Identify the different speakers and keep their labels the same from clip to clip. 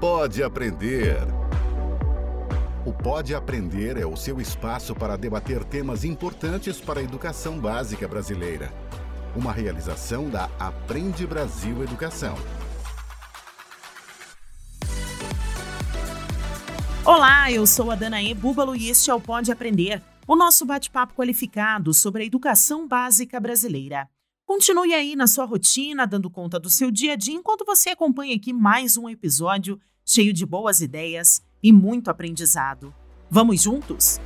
Speaker 1: Pode Aprender. O Pode Aprender é o seu espaço para debater temas importantes para a educação básica brasileira. Uma realização da Aprende Brasil Educação.
Speaker 2: Olá, eu sou a Danae Búbalo e este é o Pode Aprender, o nosso bate-papo qualificado sobre a educação básica brasileira. Continue aí na sua rotina, dando conta do seu dia a dia, enquanto você acompanha aqui mais um episódio cheio de boas ideias e muito aprendizado. Vamos juntos?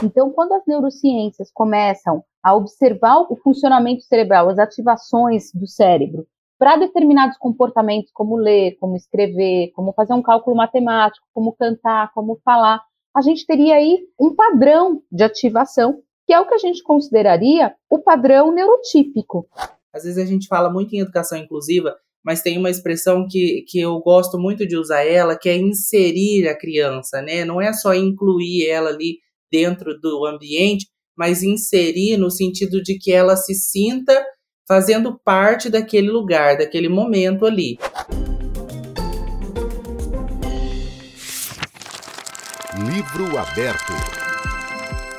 Speaker 3: Então, quando as neurociências começam a observar o funcionamento cerebral, as ativações do cérebro, para determinados comportamentos, como ler, como escrever, como fazer um cálculo matemático, como cantar, como falar, a gente teria aí um padrão de ativação que é o que a gente consideraria o padrão neurotípico.
Speaker 4: Às vezes a gente fala muito em educação inclusiva, mas tem uma expressão que, que eu gosto muito de usar ela, que é inserir a criança, né? Não é só incluir ela ali dentro do ambiente, mas inserir no sentido de que ela se sinta fazendo parte daquele lugar, daquele momento ali.
Speaker 1: Livro aberto.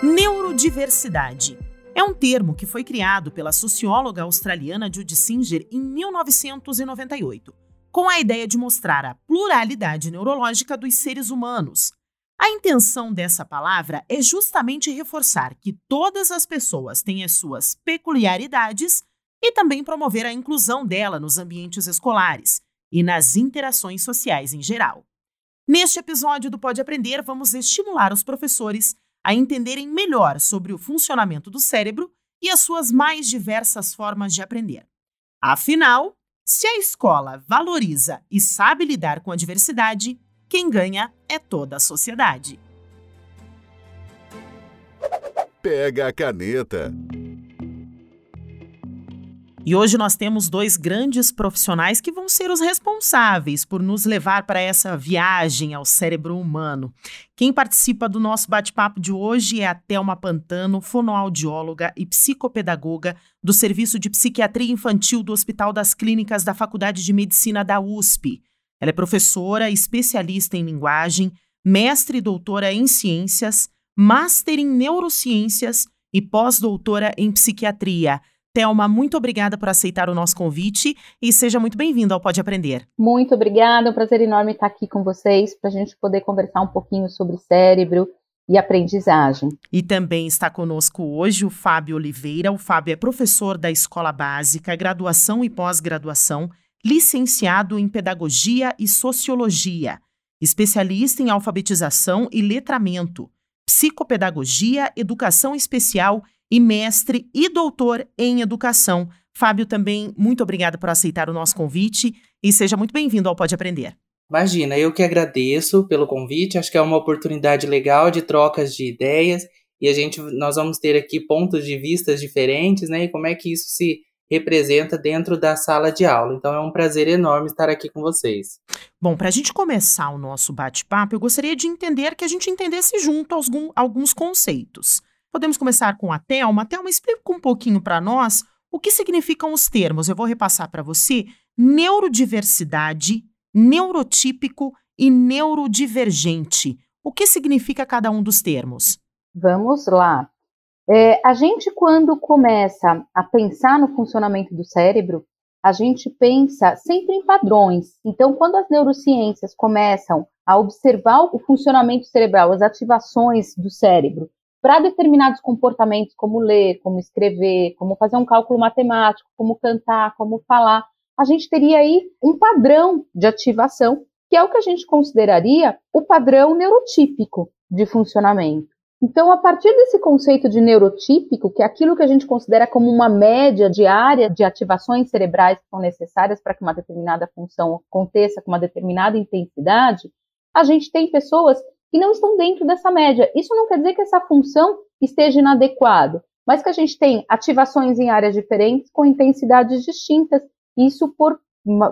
Speaker 2: Neurodiversidade é um termo que foi criado pela socióloga australiana Judy Singer em 1998, com a ideia de mostrar a pluralidade neurológica dos seres humanos. A intenção dessa palavra é justamente reforçar que todas as pessoas têm as suas peculiaridades e também promover a inclusão dela nos ambientes escolares e nas interações sociais em geral. Neste episódio do Pode Aprender, vamos estimular os professores a entenderem melhor sobre o funcionamento do cérebro e as suas mais diversas formas de aprender. Afinal, se a escola valoriza e sabe lidar com a diversidade, quem ganha é toda a sociedade.
Speaker 1: Pega a caneta.
Speaker 2: E hoje nós temos dois grandes profissionais que vão ser os responsáveis por nos levar para essa viagem ao cérebro humano. Quem participa do nosso bate-papo de hoje é a Thelma Pantano, fonoaudióloga e psicopedagoga do Serviço de Psiquiatria Infantil do Hospital das Clínicas da Faculdade de Medicina da USP. Ela é professora, especialista em linguagem, mestre e doutora em ciências, master em neurociências e pós-doutora em psiquiatria. Thelma, muito obrigada por aceitar o nosso convite e seja muito bem-vindo ao Pode Aprender.
Speaker 3: Muito obrigada, é um prazer enorme estar aqui com vocês para a gente poder conversar um pouquinho sobre cérebro e aprendizagem.
Speaker 2: E também está conosco hoje o Fábio Oliveira. O Fábio é professor da Escola Básica, graduação e pós-graduação, licenciado em Pedagogia e Sociologia, especialista em alfabetização e letramento, psicopedagogia, educação especial e mestre e doutor em educação. Fábio, também muito obrigada por aceitar o nosso convite e seja muito bem-vindo ao Pode Aprender.
Speaker 4: Imagina, eu que agradeço pelo convite. Acho que é uma oportunidade legal de trocas de ideias e a gente nós vamos ter aqui pontos de vistas diferentes, né? E como é que isso se representa dentro da sala de aula. Então é um prazer enorme estar aqui com vocês.
Speaker 2: Bom, para a gente começar o nosso bate-papo, eu gostaria de entender que a gente entendesse junto alguns, alguns conceitos. Podemos começar com a Thelma. Thelma, explica um pouquinho para nós o que significam os termos. Eu vou repassar para você: neurodiversidade, neurotípico e neurodivergente. O que significa cada um dos termos?
Speaker 3: Vamos lá. É, a gente, quando começa a pensar no funcionamento do cérebro, a gente pensa sempre em padrões. Então, quando as neurociências começam a observar o funcionamento cerebral, as ativações do cérebro, para determinados comportamentos, como ler, como escrever, como fazer um cálculo matemático, como cantar, como falar, a gente teria aí um padrão de ativação, que é o que a gente consideraria o padrão neurotípico de funcionamento. Então, a partir desse conceito de neurotípico, que é aquilo que a gente considera como uma média diária de ativações cerebrais que são necessárias para que uma determinada função aconteça com uma determinada intensidade, a gente tem pessoas que não estão dentro dessa média. Isso não quer dizer que essa função esteja inadequada, mas que a gente tem ativações em áreas diferentes com intensidades distintas, isso por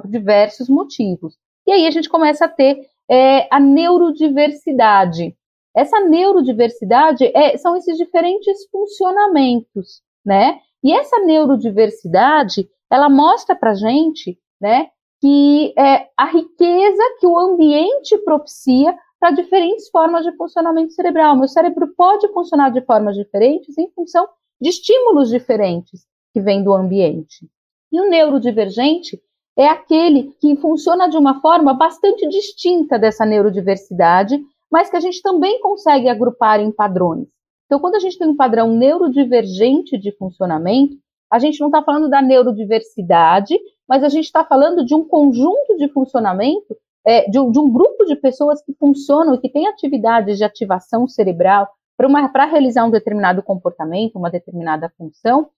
Speaker 3: diversos motivos. E aí a gente começa a ter é, a neurodiversidade. Essa neurodiversidade é, são esses diferentes funcionamentos, né? E essa neurodiversidade, ela mostra para gente né? Que é a riqueza que o ambiente propicia para diferentes formas de funcionamento cerebral. Meu cérebro pode funcionar de formas diferentes em função de estímulos diferentes que vêm do ambiente. E o neurodivergente é aquele que funciona de uma forma bastante distinta dessa neurodiversidade, mas que a gente também consegue agrupar em padrões. Então, quando a gente tem um padrão neurodivergente de funcionamento, a gente não está falando da neurodiversidade, mas a gente está falando de um conjunto de funcionamento, é, de, um, de, um, grupo de pessoas que funcionam e que têm atividades de ativação cerebral para realizar um determinado comportamento, uma determinada função,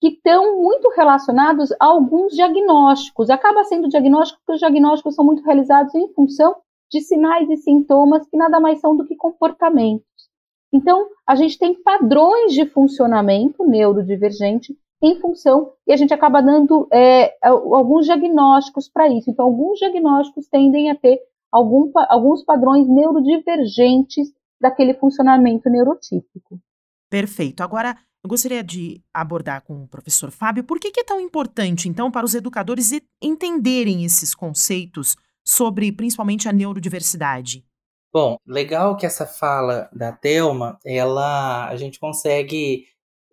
Speaker 3: que estão muito relacionados a alguns diagnósticos. Acaba sendo diagnóstico porque os diagnósticos são muito realizados em função de sinais e sintomas que nada mais são do que comportamentos. Então, a gente tem padrões de funcionamento neurodivergente em função, e a gente acaba dando é, alguns diagnósticos para isso. Então, alguns diagnósticos tendem a ter algum, alguns padrões neurodivergentes daquele funcionamento neurotípico.
Speaker 2: Perfeito. Agora, eu gostaria de abordar com o professor Fábio por que, que é tão importante, então, para os educadores entenderem esses conceitos sobre principalmente a neurodiversidade.
Speaker 4: Bom, legal que essa fala da Telma, ela a gente consegue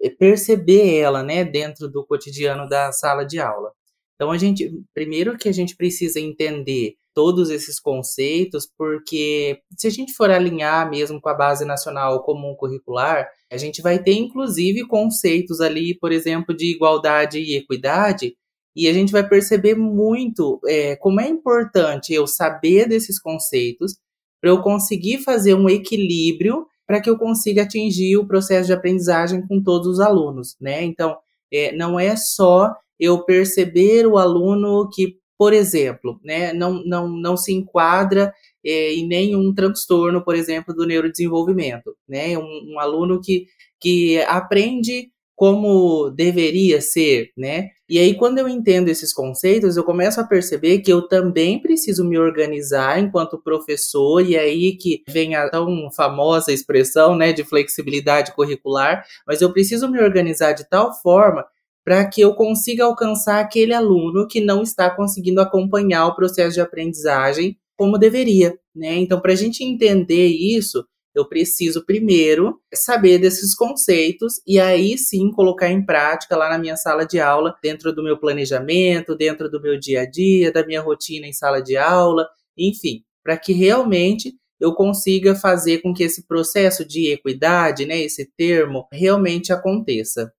Speaker 4: perceber ela, né, dentro do cotidiano da sala de aula. Então a gente, primeiro que a gente precisa entender todos esses conceitos, porque se a gente for alinhar mesmo com a base nacional comum curricular, a gente vai ter inclusive conceitos ali, por exemplo, de igualdade e equidade, e a gente vai perceber muito é, como é importante eu saber desses conceitos para eu conseguir fazer um equilíbrio para que eu consiga atingir o processo de aprendizagem com todos os alunos, né? Então, é, não é só eu perceber o aluno que por exemplo, né, não, não, não se enquadra é, em nenhum transtorno, por exemplo, do neurodesenvolvimento. Né? Um, um, aluno que, que aprende como deveria ser, né? E aí, quando eu entendo esses conceitos, eu começo a perceber que eu também preciso me organizar enquanto professor, e aí que vem a tão famosa expressão, né, de flexibilidade curricular, mas eu preciso me organizar de tal forma para que eu consiga alcançar aquele aluno que não está conseguindo acompanhar o processo de aprendizagem como deveria, né? Então, para a gente entender isso, eu preciso primeiro saber desses conceitos e aí sim colocar em prática lá na minha sala de aula, dentro do meu planejamento, dentro do meu dia a dia, da minha rotina em sala de aula, enfim, para que realmente eu consiga fazer com que esse processo de equidade, né, esse termo, realmente aconteça.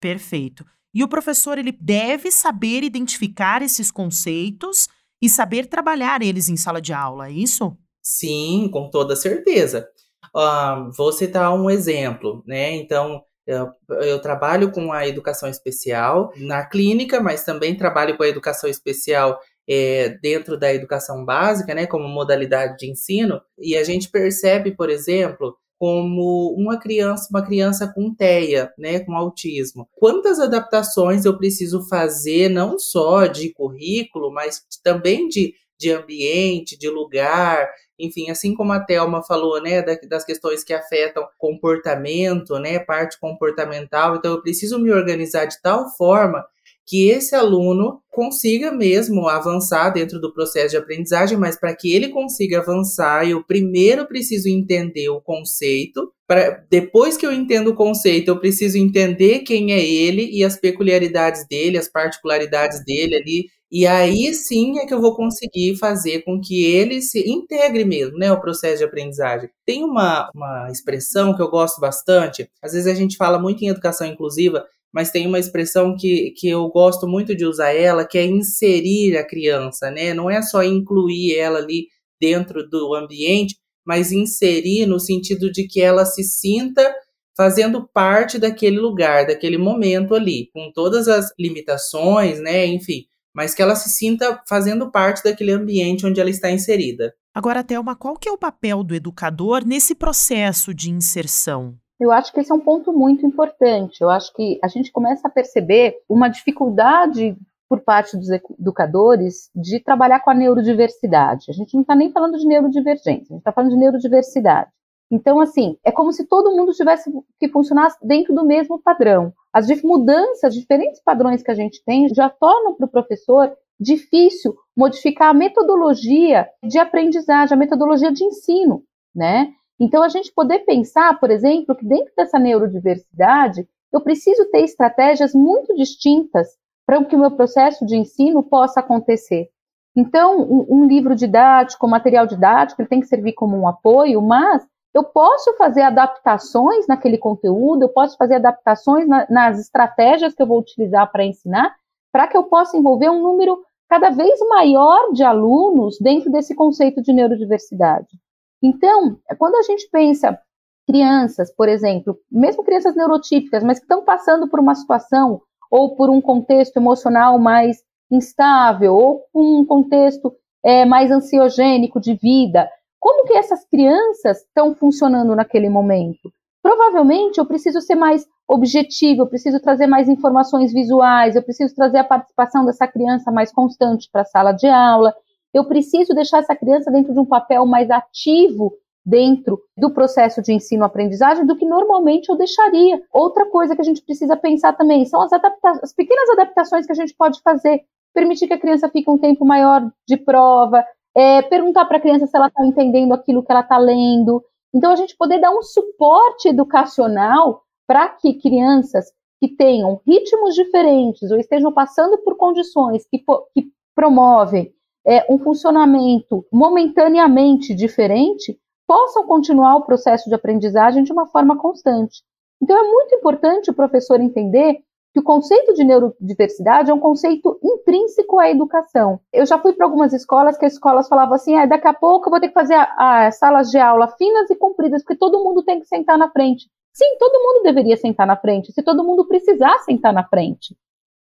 Speaker 2: Perfeito. E o professor ele deve saber identificar esses conceitos e saber trabalhar eles em sala de aula, é isso?
Speaker 4: Sim, com toda certeza. Uh, vou citar um exemplo, né? Então, eu, eu, trabalho com a educação especial na clínica, mas também trabalho com a educação especial é, dentro da educação básica, né, como modalidade de ensino. E a gente percebe, por exemplo, como uma criança, uma criança com TEA, né, com autismo. Quantas adaptações eu preciso fazer, não só de currículo, mas também de, de ambiente, de lugar, enfim, assim como a Thelma falou, né, das questões que afetam comportamento, né, parte comportamental, então eu preciso me organizar de tal forma que esse aluno consiga mesmo avançar dentro do processo de aprendizagem, mas para que ele consiga avançar, eu primeiro preciso entender o conceito. Pra, depois que eu entendo o conceito, eu preciso entender quem é ele e as peculiaridades dele, as particularidades dele ali. E aí sim é que eu vou conseguir fazer com que ele se integre mesmo, né, o processo de aprendizagem. Tem uma, uma expressão que eu gosto bastante, às vezes a gente fala muito em educação inclusiva, mas tem uma expressão que, que eu gosto muito de usar ela, que é inserir a criança, né? Não é só incluir ela ali dentro do ambiente, mas inserir no sentido de que ela se sinta fazendo parte daquele lugar, daquele momento ali, com todas as limitações, né? Enfim, mas que ela se sinta fazendo parte daquele ambiente onde ela está inserida.
Speaker 2: Agora, Thelma, qual que é o papel do educador nesse processo de inserção?
Speaker 3: Eu acho que esse é um ponto muito importante. Eu acho que a gente começa a perceber uma dificuldade por parte dos educadores de trabalhar com a neurodiversidade. A gente não está nem falando de neurodivergência, a gente está falando de neurodiversidade. Então, assim, é como se todo mundo tivesse que funcionar dentro do mesmo padrão. As mudanças, diferentes padrões que a gente tem, já tornam para o professor difícil modificar a metodologia de aprendizagem, a metodologia de ensino, né? Então, a gente poder pensar, por exemplo, que dentro dessa neurodiversidade, eu preciso ter estratégias muito distintas para que o meu processo de ensino possa acontecer. Então, um, um livro didático, material didático, ele tem que servir como um apoio, mas eu posso fazer adaptações naquele conteúdo, eu posso fazer adaptações na, nas estratégias que eu vou utilizar para ensinar, para que eu possa envolver um número cada vez maior de alunos dentro desse conceito de neurodiversidade. Então, quando a gente pensa crianças, por exemplo, mesmo crianças neurotípicas, mas que estão passando por uma situação ou por um contexto emocional mais instável ou um contexto é, mais ansiogênico de vida, como que essas crianças estão funcionando naquele momento? Provavelmente eu preciso ser mais objetivo, eu preciso trazer mais informações visuais, eu preciso trazer a participação dessa criança mais constante para a sala de aula, eu preciso deixar essa criança dentro de um papel mais ativo dentro do processo de ensino-aprendizagem do que normalmente eu deixaria. Outra coisa que a gente precisa pensar também são as, as pequenas adaptações que a gente pode fazer. Permitir que a criança fique um tempo maior de prova, é, perguntar para a criança se ela está entendendo aquilo que ela está lendo. Então, a gente poder dar um suporte educacional para que crianças que tenham ritmos diferentes ou estejam passando por condições que, que promovem é, um funcionamento momentaneamente diferente, possam continuar o processo de aprendizagem de uma forma constante. Então, é muito importante o professor entender que o conceito de neurodiversidade é um conceito intrínseco à educação. Eu já fui para algumas escolas que as escolas falavam assim: ah, daqui a pouco eu vou ter que fazer a, a salas de aula finas e compridas, porque todo mundo tem que sentar na frente. Sim, todo mundo deveria sentar na frente, se todo mundo precisar sentar na frente.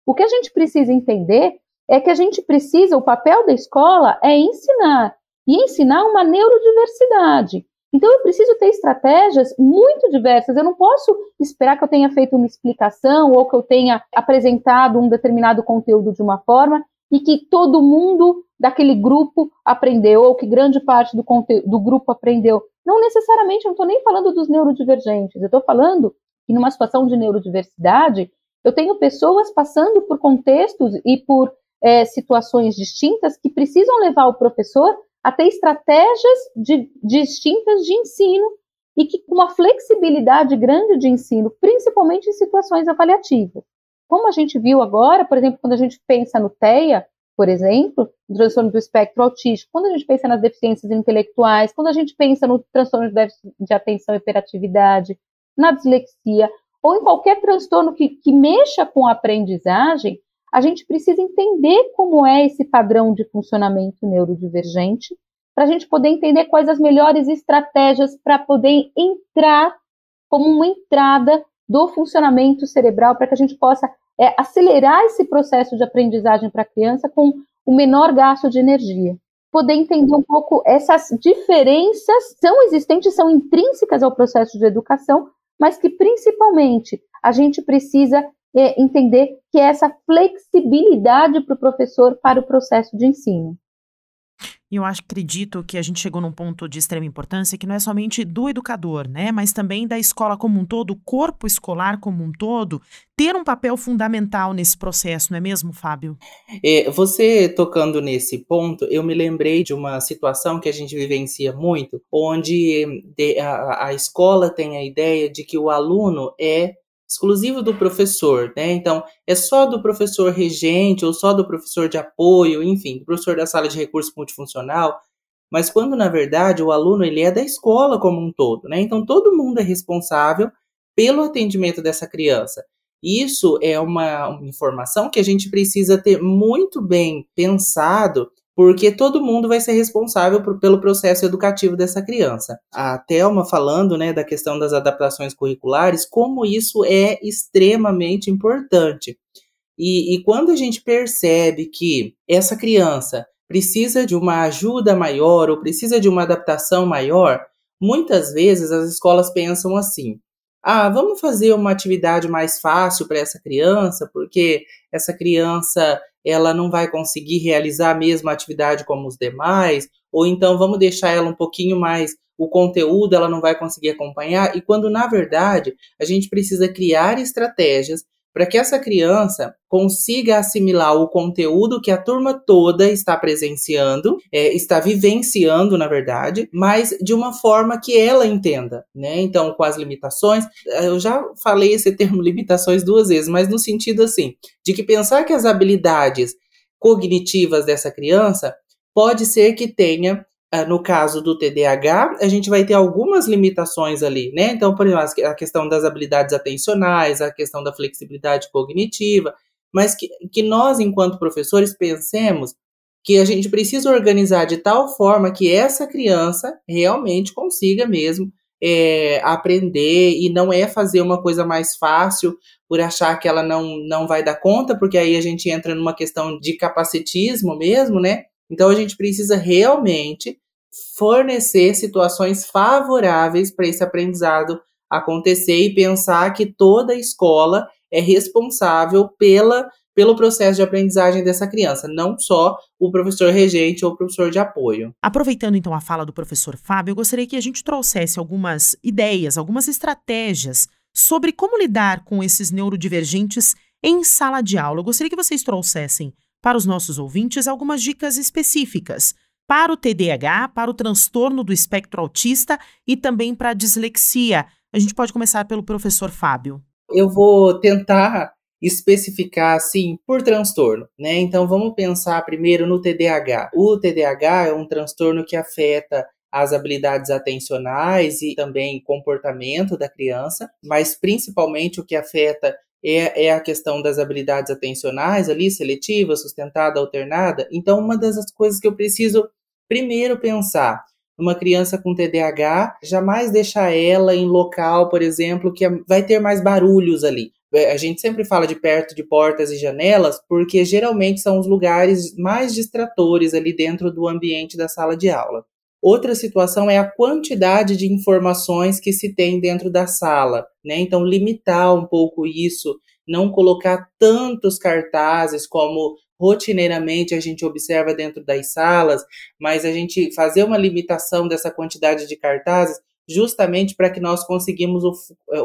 Speaker 3: O que a gente precisa entender é que a gente precisa, o papel da escola é ensinar, e ensinar uma neurodiversidade. Então, eu preciso ter estratégias muito diversas. Eu não posso esperar que eu tenha feito uma explicação ou que eu tenha apresentado um determinado conteúdo de uma forma e que todo mundo daquele grupo aprendeu, ou que grande parte do, do grupo aprendeu. Não necessariamente, eu não estou nem falando dos neurodivergentes, eu estou falando que numa situação de neurodiversidade, eu tenho pessoas passando por contextos e por é, situações distintas que precisam levar o professor a ter estratégias de, distintas de ensino e que com uma flexibilidade grande de ensino, principalmente em situações avaliativas. Como a gente viu agora, por exemplo, quando a gente pensa no TEA, por exemplo, no transtorno do espectro autístico, quando a gente pensa nas deficiências intelectuais, quando a gente pensa no transtorno de, de atenção e hiperatividade, na dislexia, ou em qualquer transtorno que, que mexa com a aprendizagem, a gente precisa entender como é esse padrão de funcionamento neurodivergente, para a gente poder entender quais as melhores estratégias para poder entrar como uma entrada do funcionamento cerebral, para que a gente possa é, acelerar esse processo de aprendizagem para a criança com o menor gasto de energia. Poder entender um pouco essas diferenças são existentes, são intrínsecas ao processo de educação, mas que principalmente a gente precisa é, entender que é essa flexibilidade para o professor para o processo de ensino.
Speaker 2: E eu acredito que a gente chegou num ponto de extrema importância que não é somente do educador, né, mas também da escola como um todo, o corpo escolar como um todo, ter um papel fundamental nesse processo, não é mesmo, Fábio?
Speaker 4: É, você tocando nesse ponto, eu me lembrei de uma situação que a gente vivencia muito, onde a, a escola tem a ideia de que o aluno é exclusivo do professor, né? Então, é só do professor regente ou só do professor de apoio, enfim, do professor da sala de recurso multifuncional, mas quando na verdade o aluno ele é da escola como um todo, né? Então, todo mundo é responsável pelo atendimento dessa criança. Isso é uma, uma informação que a gente precisa ter muito bem pensado porque todo mundo vai ser responsável por, pelo processo educativo dessa criança. A Thelma falando né, da questão das adaptações curriculares, como isso é extremamente importante. E, e quando a gente percebe que essa criança precisa de uma ajuda maior ou precisa de uma adaptação maior, muitas vezes as escolas pensam assim: ah, vamos fazer uma atividade mais fácil para essa criança, porque essa criança ela não vai conseguir realizar a mesma atividade como os demais, ou então vamos deixar ela um pouquinho mais o conteúdo ela não vai conseguir acompanhar, e quando na verdade a gente precisa criar estratégias para que essa criança consiga assimilar o conteúdo que a turma toda está presenciando, é, está vivenciando, na verdade, mas de uma forma que ela entenda, né? Então, com as limitações, eu já falei esse termo limitações duas vezes, mas no sentido assim, de que pensar que as habilidades cognitivas dessa criança pode ser que tenha no caso do TDAH, a gente vai ter algumas limitações ali, né? Então, por exemplo, a questão das habilidades atencionais, a questão da flexibilidade cognitiva, mas que, que nós, enquanto professores, pensemos que a gente precisa organizar de tal forma que essa criança realmente consiga mesmo é, aprender e não é fazer uma coisa mais fácil por achar que ela não, não vai dar conta, porque aí a gente entra numa questão de capacitismo mesmo, né? Então a gente precisa realmente fornecer situações favoráveis para esse aprendizado acontecer e pensar que toda escola é responsável pela, pelo processo de aprendizagem dessa criança, não só o professor regente ou o professor de apoio.
Speaker 2: Aproveitando então a fala do professor Fábio, eu gostaria que a gente trouxesse algumas ideias, algumas estratégias sobre como lidar com esses neurodivergentes em sala de aula. Eu gostaria que vocês trouxessem para os nossos ouvintes algumas dicas específicas para o TDAH, para o transtorno do espectro autista e também para a dislexia. A gente pode começar pelo professor Fábio.
Speaker 4: Eu vou tentar especificar assim por transtorno, né? Então vamos pensar primeiro no TDAH. O TDAH é um transtorno que afeta as habilidades atencionais e também comportamento da criança, mas principalmente o que afeta é, é a questão das habilidades atencionais ali, seletiva, sustentada, alternada. Então, uma das coisas que eu preciso primeiro pensar uma criança com TDAH, jamais deixar ela em local, por exemplo, que vai ter mais barulhos ali. É, a gente sempre fala de perto de portas e janelas, porque geralmente são os lugares mais distratores ali dentro do ambiente da sala de aula. Outra situação é a quantidade de informações que se tem dentro da sala, né? Então, limitar um pouco isso, não colocar tantos cartazes como rotineiramente a gente observa dentro das salas, mas a gente fazer uma limitação dessa quantidade de cartazes justamente para que nós conseguimos o,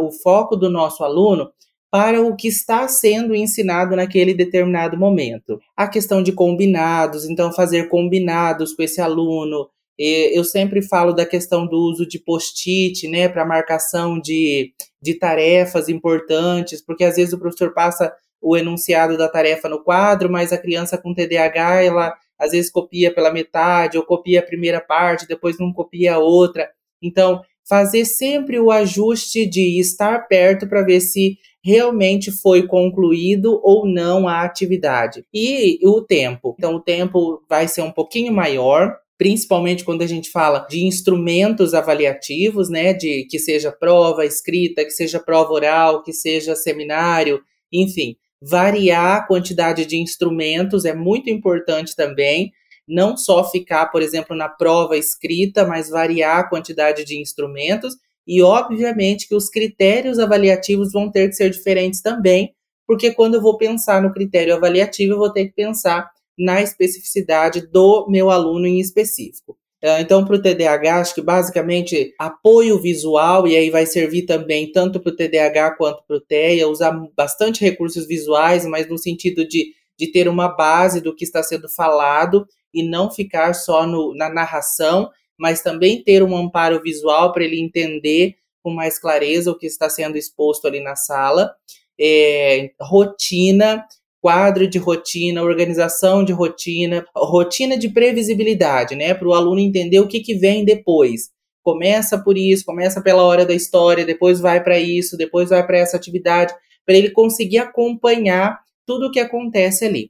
Speaker 4: o foco do nosso aluno para o que está sendo ensinado naquele determinado momento. A questão de combinados, então fazer combinados com esse aluno, eu sempre falo da questão do uso de post-it, né, para marcação de, de tarefas importantes, porque às vezes o professor passa o enunciado da tarefa no quadro, mas a criança com TDAH, ela às vezes copia pela metade, ou copia a primeira parte, depois não copia a outra. Então, fazer sempre o ajuste de estar perto para ver se realmente foi concluído ou não a atividade. E o tempo. Então, o tempo vai ser um pouquinho maior, principalmente quando a gente fala de instrumentos avaliativos, né, de que seja prova escrita, que seja prova oral, que seja seminário, enfim, variar a quantidade de instrumentos é muito importante também, não só ficar, por exemplo, na prova escrita, mas variar a quantidade de instrumentos. E obviamente que os critérios avaliativos vão ter que ser diferentes também, porque quando eu vou pensar no critério avaliativo, eu vou ter que pensar na especificidade do meu aluno em específico. É, então, para o TDAH, acho que basicamente apoio visual, e aí vai servir também tanto para o TDAH quanto para o TEA, usar bastante recursos visuais, mas no sentido de, de ter uma base do que está sendo falado e não ficar só no, na narração, mas também ter um amparo visual para ele entender com mais clareza o que está sendo exposto ali na sala. É, rotina, quadro de rotina, organização de rotina, rotina de previsibilidade, né? Para o aluno entender o que, que vem depois. Começa por isso, começa pela hora da história, depois vai para isso, depois vai para essa atividade, para ele conseguir acompanhar tudo o que acontece ali.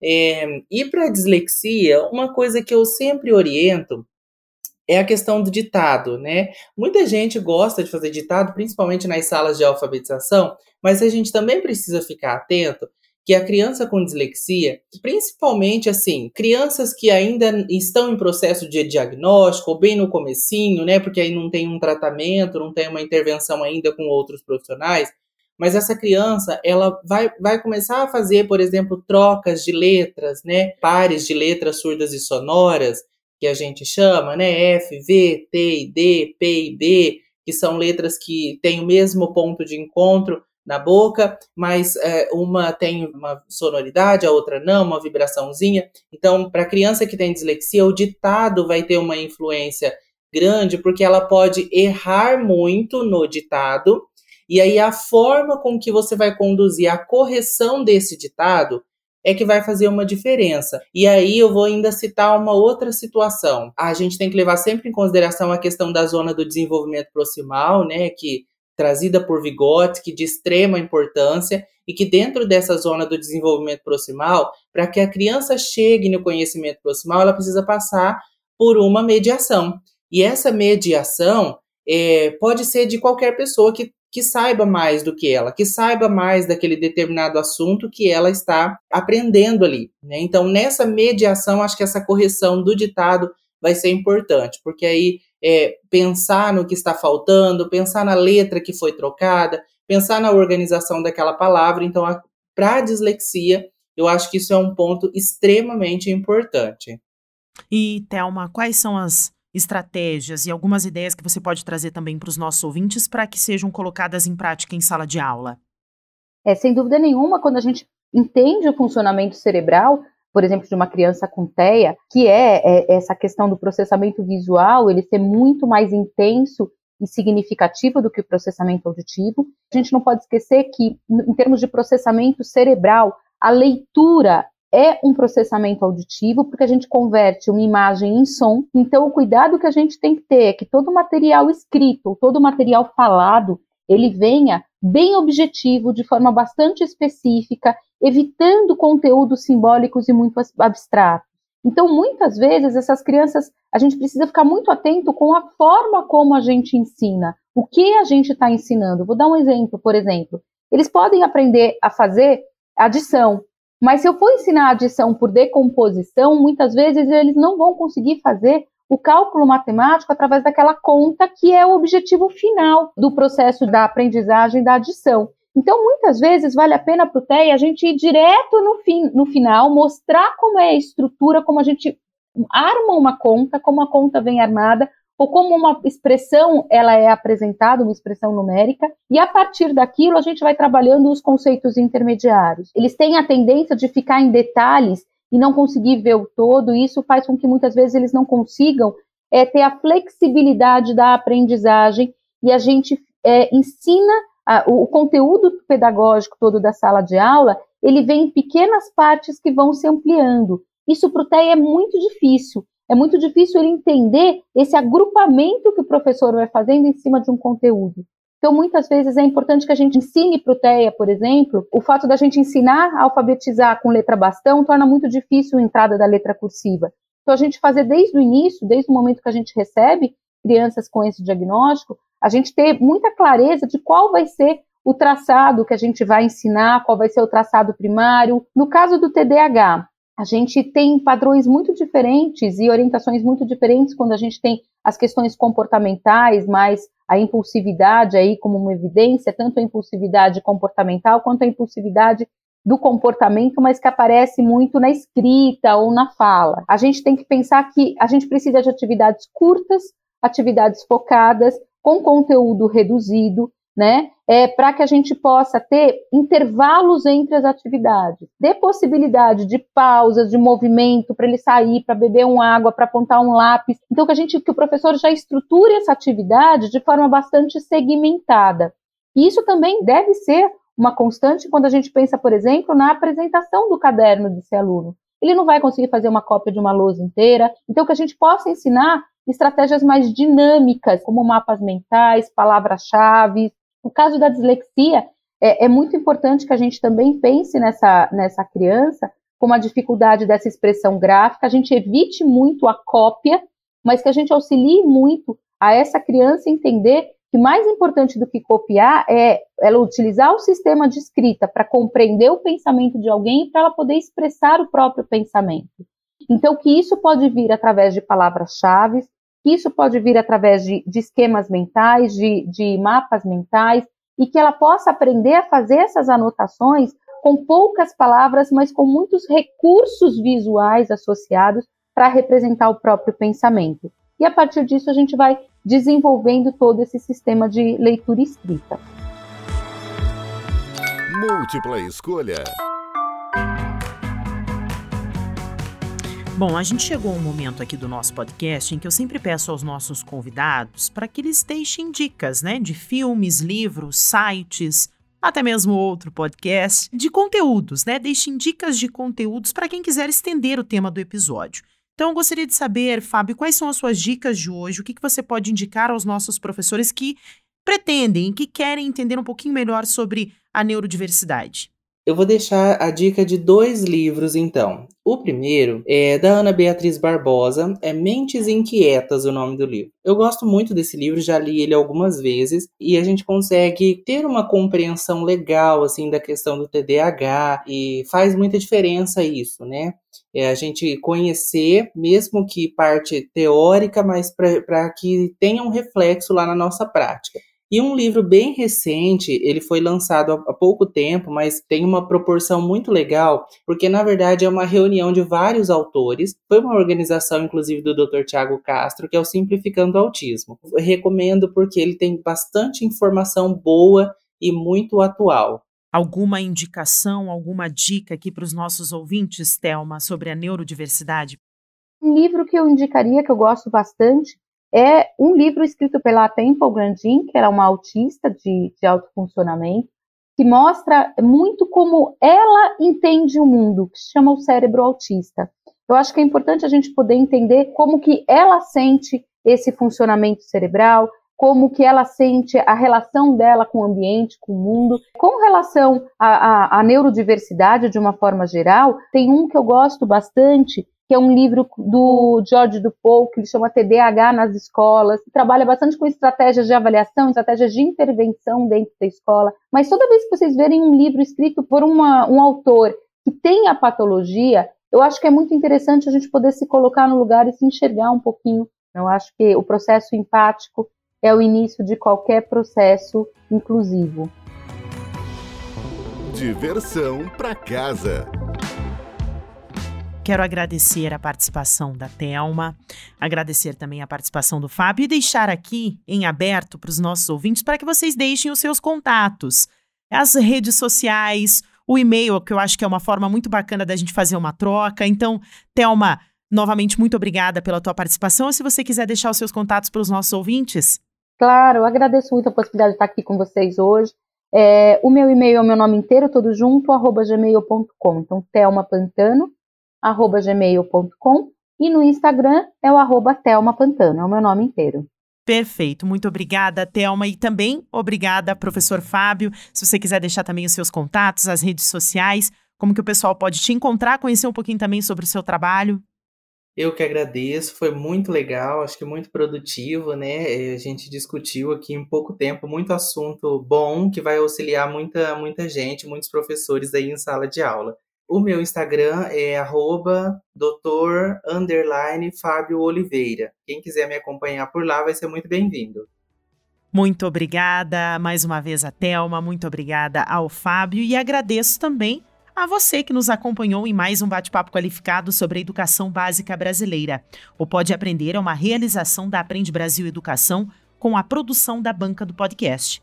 Speaker 4: É, e para dislexia, uma coisa que eu sempre oriento é a questão do ditado, né? Muita gente gosta de fazer ditado, principalmente nas salas de alfabetização, mas a gente também precisa ficar atento que a criança com dislexia, principalmente assim, crianças que ainda estão em processo de diagnóstico, ou bem no comecinho, né, porque aí não tem um tratamento, não tem uma intervenção ainda com outros profissionais, mas essa criança, ela vai, vai começar a fazer, por exemplo, trocas de letras, né, pares de letras surdas e sonoras, que a gente chama, né, F, V, T, D, P e B, que são letras que têm o mesmo ponto de encontro, na boca, mas é, uma tem uma sonoridade, a outra não, uma vibraçãozinha. Então, para a criança que tem dislexia, o ditado vai ter uma influência grande, porque ela pode errar muito no ditado, e aí a forma com que você vai conduzir a correção desse ditado é que vai fazer uma diferença. E aí eu vou ainda citar uma outra situação. A gente tem que levar sempre em consideração a questão da zona do desenvolvimento proximal, né, que trazida por Vygotsky, de extrema importância, e que dentro dessa zona do desenvolvimento proximal, para que a criança chegue no conhecimento proximal, ela precisa passar por uma mediação. E essa mediação é, pode ser de qualquer pessoa que, que saiba mais do que ela, que saiba mais daquele determinado assunto que ela está aprendendo ali. Né? Então, nessa mediação, acho que essa correção do ditado vai ser importante, porque aí é, pensar no que está faltando, pensar na letra que foi trocada, pensar na organização daquela palavra. Então, para a dislexia, eu acho que isso é um ponto extremamente importante.
Speaker 2: E, Thelma, quais são as estratégias e algumas ideias que você pode trazer também para os nossos ouvintes para que sejam colocadas em prática em sala de aula?
Speaker 3: É, sem dúvida nenhuma, quando a gente entende o funcionamento cerebral, por exemplo, de uma criança com TEA, que é, é essa questão do processamento visual, ele ser muito mais intenso e significativo do que o processamento auditivo. A gente não pode esquecer que, em termos de processamento cerebral, a leitura é um processamento auditivo, porque a gente converte uma imagem em som. Então, o cuidado que a gente tem que ter é que todo material escrito, todo material falado, ele venha bem objetivo, de forma bastante específica, evitando conteúdos simbólicos e muito abstratos. Então, muitas vezes, essas crianças, a gente precisa ficar muito atento com a forma como a gente ensina, o que a gente está ensinando. Vou dar um exemplo, por exemplo. Eles podem aprender a fazer adição, mas se eu for ensinar adição por decomposição, muitas vezes eles não vão conseguir fazer o cálculo matemático através daquela conta que é o objetivo final do processo da aprendizagem da adição. Então, muitas vezes vale a pena para o TEI a gente ir direto no, fim, no final, mostrar como é a estrutura, como a gente arma uma conta, como a conta vem armada, ou como uma expressão ela é apresentada, uma expressão numérica, e a partir daquilo a gente vai trabalhando os conceitos intermediários. Eles têm a tendência de ficar em detalhes e não conseguir ver o todo, isso faz com que muitas vezes eles não consigam é, ter a flexibilidade da aprendizagem e a gente é, ensina a, o, o conteúdo pedagógico todo da sala de aula, ele vem em pequenas partes que vão se ampliando. Isso para o TEI é muito difícil. É muito difícil ele entender esse agrupamento que o professor vai fazendo em cima de um conteúdo. Então, muitas vezes é importante que a gente ensine para o TEA, por exemplo, o fato da gente ensinar a alfabetizar com letra bastão torna muito difícil a entrada da letra cursiva. Então, a gente fazer desde o início, desde o momento que a gente recebe crianças com esse diagnóstico, a gente ter muita clareza de qual vai ser o traçado que a gente vai ensinar, qual vai ser o traçado primário. No caso do TDAH, a gente tem padrões muito diferentes e orientações muito diferentes quando a gente tem as questões comportamentais, mais a impulsividade aí como uma evidência, tanto a impulsividade comportamental quanto a impulsividade do comportamento, mas que aparece muito na escrita ou na fala. A gente tem que pensar que a gente precisa de atividades curtas, atividades focadas, com conteúdo reduzido, né? É, para que a gente possa ter intervalos entre as atividades, dê possibilidade de pausas, de movimento para ele sair, para beber uma água, para apontar um lápis. Então que a gente, que o professor já estruture essa atividade de forma bastante segmentada. E isso também deve ser uma constante quando a gente pensa, por exemplo, na apresentação do caderno desse aluno. Ele não vai conseguir fazer uma cópia de uma lousa inteira, então que a gente possa ensinar estratégias mais dinâmicas, como mapas mentais, palavras-chave, no caso da dislexia, é, é, muito importante que a gente também pense nessa, nessa criança com a dificuldade dessa expressão gráfica, a gente evite muito a cópia, mas que a gente auxilie muito a essa criança entender que mais importante do que copiar é ela utilizar o sistema de escrita para compreender o pensamento de alguém e para ela poder expressar o próprio pensamento. Então, que isso pode vir através de palavras-chave, isso pode vir através de, de esquemas mentais, de, de mapas mentais, e que ela possa aprender a fazer essas anotações com poucas palavras, mas com muitos recursos visuais associados para representar o próprio pensamento. E a partir disso a gente vai desenvolvendo todo esse sistema de leitura escrita.
Speaker 1: Múltipla escolha.
Speaker 2: Bom, a gente chegou a um momento aqui do nosso podcast em que eu sempre peço aos nossos convidados para que eles deixem dicas, né, de filmes, livros, sites, até mesmo outro podcast, de conteúdos, né? Deixem dicas de conteúdos para quem quiser estender o tema do episódio. Então, eu gostaria de saber, Fábio, quais são as suas dicas de hoje? O que, que você pode indicar aos nossos professores que pretendem, que querem entender um pouquinho melhor sobre a neurodiversidade?
Speaker 4: Eu vou deixar a dica de dois livros, então. O primeiro é da Ana Beatriz Barbosa, é Mentes Inquietas o nome do livro. Eu gosto muito desse livro, já li ele algumas vezes e a gente consegue ter uma compreensão legal assim da questão do TDAH e faz muita diferença isso, né? É a gente conhecer, mesmo que parte teórica, mas para que tenha um reflexo lá na nossa prática. E um livro bem recente, ele foi lançado há pouco tempo, mas tem uma proporção muito legal, porque na verdade é uma reunião de vários autores. Foi uma organização, inclusive, do Dr. Tiago Castro, que é o Simplificando o Autismo. Eu recomendo porque ele tem bastante informação boa e muito atual.
Speaker 2: Alguma indicação, alguma dica aqui para os nossos ouvintes, Thelma, sobre a neurodiversidade?
Speaker 3: Um livro que eu indicaria, que eu gosto bastante, é um livro escrito pela Temple Grandin, que era uma autista de, de alto funcionamento, que mostra muito como ela entende o mundo, que se chama o cérebro autista. Eu acho que é importante a gente poder entender como que ela sente esse funcionamento cerebral, como que ela sente a relação dela com o ambiente, com o mundo. Com relação à, neurodiversidade de uma forma geral, tem um que eu gosto bastante, que é um livro do George Dupont, que ele chama TDAH nas escolas, que trabalha bastante com estratégias de avaliação, estratégias de intervenção dentro da escola. Mas toda vez que vocês verem um livro escrito por uma, um autor que tem a patologia, eu acho que é muito interessante a gente poder se colocar no lugar e se enxergar um pouquinho. Eu acho que o processo empático é o início de qualquer processo inclusivo.
Speaker 1: Diversão para casa.
Speaker 2: Quero agradecer a participação da Telma, agradecer também a participação do Fábio e deixar aqui em aberto para os nossos ouvintes para que vocês deixem os seus contatos, as redes sociais, o e-mail, que eu acho que é uma forma muito bacana da gente fazer uma troca. Então, Telma, novamente muito obrigada pela tua participação. Se você quiser deixar os seus contatos para os nossos ouvintes.
Speaker 3: Claro, eu agradeço muito a possibilidade de estar aqui com vocês hoje. É, o meu e-mail é o meu nome inteiro, todo junto, arroba gmail.com. Então, Telma Pantano, arroba gmail.com e no Instagram é o arroba Thelma Pantano, é o meu nome inteiro.
Speaker 2: Perfeito, muito obrigada, Thelma, e também obrigada, professor Fábio. Se você quiser deixar também os seus contatos, as redes sociais, como que o pessoal pode te encontrar, conhecer um pouquinho também sobre o seu trabalho.
Speaker 4: Eu que agradeço, foi muito legal, acho que muito produtivo, né? A gente discutiu aqui em pouco tempo muito assunto bom que vai auxiliar muita, muita gente, muitos professores aí em sala de aula. O meu Instagram é arroba doutor Fábio Oliveira. Quem quiser me acompanhar por lá vai ser muito bem-vindo.
Speaker 2: Muito obrigada mais uma vez a Thelma, muito obrigada ao Fábio e agradeço também a você que nos acompanhou em mais um bate-papo qualificado sobre a educação básica brasileira. O Pode Aprender é uma realização da Aprende Brasil Educação com a produção da banca do podcast.